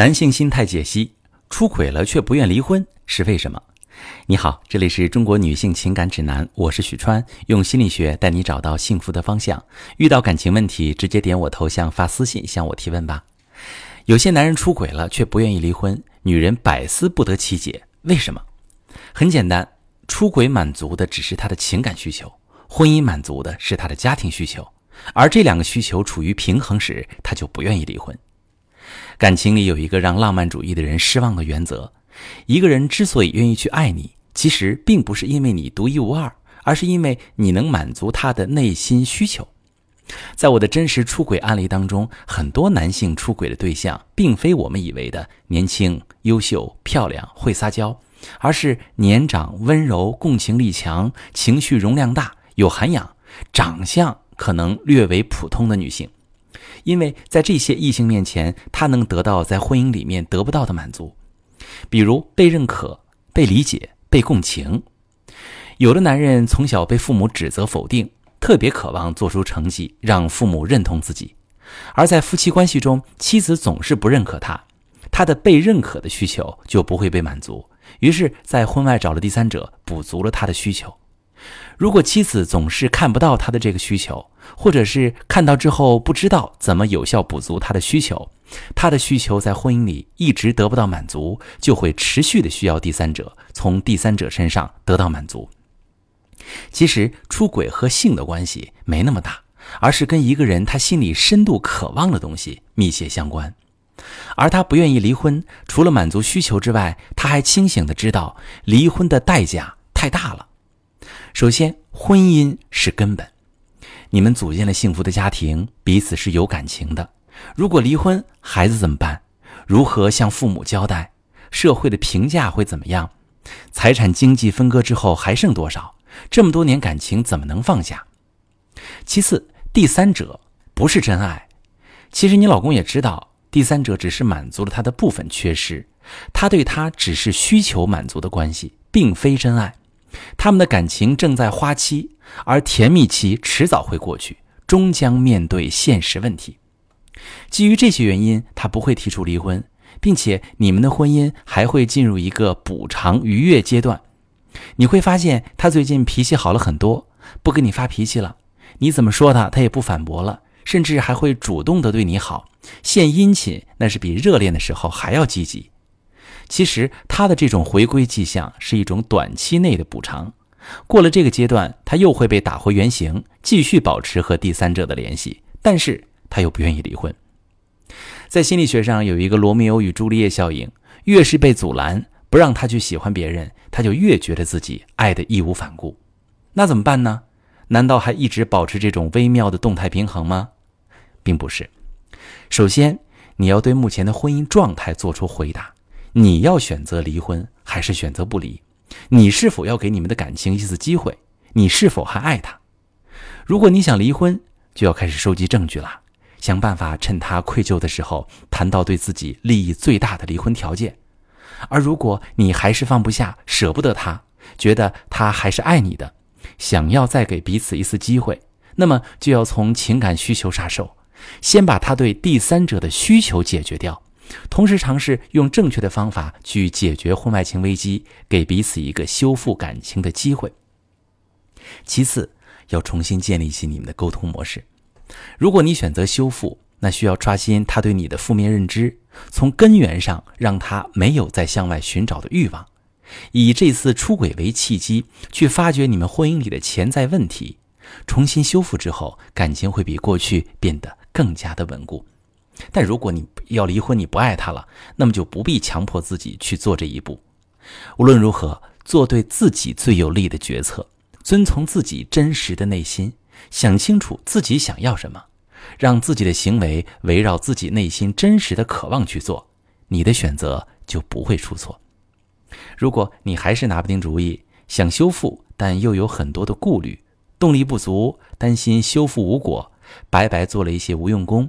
男性心态解析：出轨了却不愿离婚是为什么？你好，这里是中国女性情感指南，我是许川，用心理学带你找到幸福的方向。遇到感情问题，直接点我头像发私信向我提问吧。有些男人出轨了却不愿意离婚，女人百思不得其解，为什么？很简单，出轨满足的只是他的情感需求，婚姻满足的是他的家庭需求，而这两个需求处于平衡时，他就不愿意离婚。感情里有一个让浪漫主义的人失望的原则：一个人之所以愿意去爱你，其实并不是因为你独一无二，而是因为你能满足他的内心需求。在我的真实出轨案例当中，很多男性出轨的对象，并非我们以为的年轻、优秀、漂亮、会撒娇，而是年长、温柔、共情力强、情绪容量大、有涵养、长相可能略为普通的女性。因为在这些异性面前，他能得到在婚姻里面得不到的满足，比如被认可、被理解、被共情。有的男人从小被父母指责否定，特别渴望做出成绩，让父母认同自己；而在夫妻关系中，妻子总是不认可他，他的被认可的需求就不会被满足，于是，在婚外找了第三者，补足了他的需求。如果妻子总是看不到他的这个需求，或者是看到之后不知道怎么有效补足他的需求，他的需求在婚姻里一直得不到满足，就会持续的需要第三者，从第三者身上得到满足。其实出轨和性的关系没那么大，而是跟一个人他心里深度渴望的东西密切相关。而他不愿意离婚，除了满足需求之外，他还清醒的知道离婚的代价太大了。首先，婚姻是根本。你们组建了幸福的家庭，彼此是有感情的。如果离婚，孩子怎么办？如何向父母交代？社会的评价会怎么样？财产经济分割之后还剩多少？这么多年感情怎么能放下？其次，第三者不是真爱。其实你老公也知道，第三者只是满足了他的部分缺失，他对他只是需求满足的关系，并非真爱。他们的感情正在花期，而甜蜜期迟早会过去，终将面对现实问题。基于这些原因，他不会提出离婚，并且你们的婚姻还会进入一个补偿愉悦阶段。你会发现他最近脾气好了很多，不跟你发脾气了，你怎么说他，他也不反驳了，甚至还会主动的对你好，献殷勤，那是比热恋的时候还要积极。其实他的这种回归迹象是一种短期内的补偿，过了这个阶段，他又会被打回原形，继续保持和第三者的联系，但是他又不愿意离婚。在心理学上有一个罗密欧与朱丽叶效应，越是被阻拦，不让他去喜欢别人，他就越觉得自己爱的义无反顾。那怎么办呢？难道还一直保持这种微妙的动态平衡吗？并不是。首先，你要对目前的婚姻状态做出回答。你要选择离婚还是选择不离？你是否要给你们的感情一次机会？你是否还爱他？如果你想离婚，就要开始收集证据了，想办法趁他愧疚的时候谈到对自己利益最大的离婚条件。而如果你还是放不下、舍不得他，觉得他还是爱你的，想要再给彼此一次机会，那么就要从情感需求下手，先把他对第三者的需求解决掉。同时尝试用正确的方法去解决婚外情危机，给彼此一个修复感情的机会。其次，要重新建立起你们的沟通模式。如果你选择修复，那需要刷新他对你的负面认知，从根源上让他没有再向外寻找的欲望。以这次出轨为契机，去发掘你们婚姻里的潜在问题。重新修复之后，感情会比过去变得更加的稳固。但如果你要离婚，你不爱他了，那么就不必强迫自己去做这一步。无论如何，做对自己最有利的决策，遵从自己真实的内心，想清楚自己想要什么，让自己的行为围绕自己内心真实的渴望去做，你的选择就不会出错。如果你还是拿不定主意，想修复，但又有很多的顾虑，动力不足，担心修复无果，白白做了一些无用功。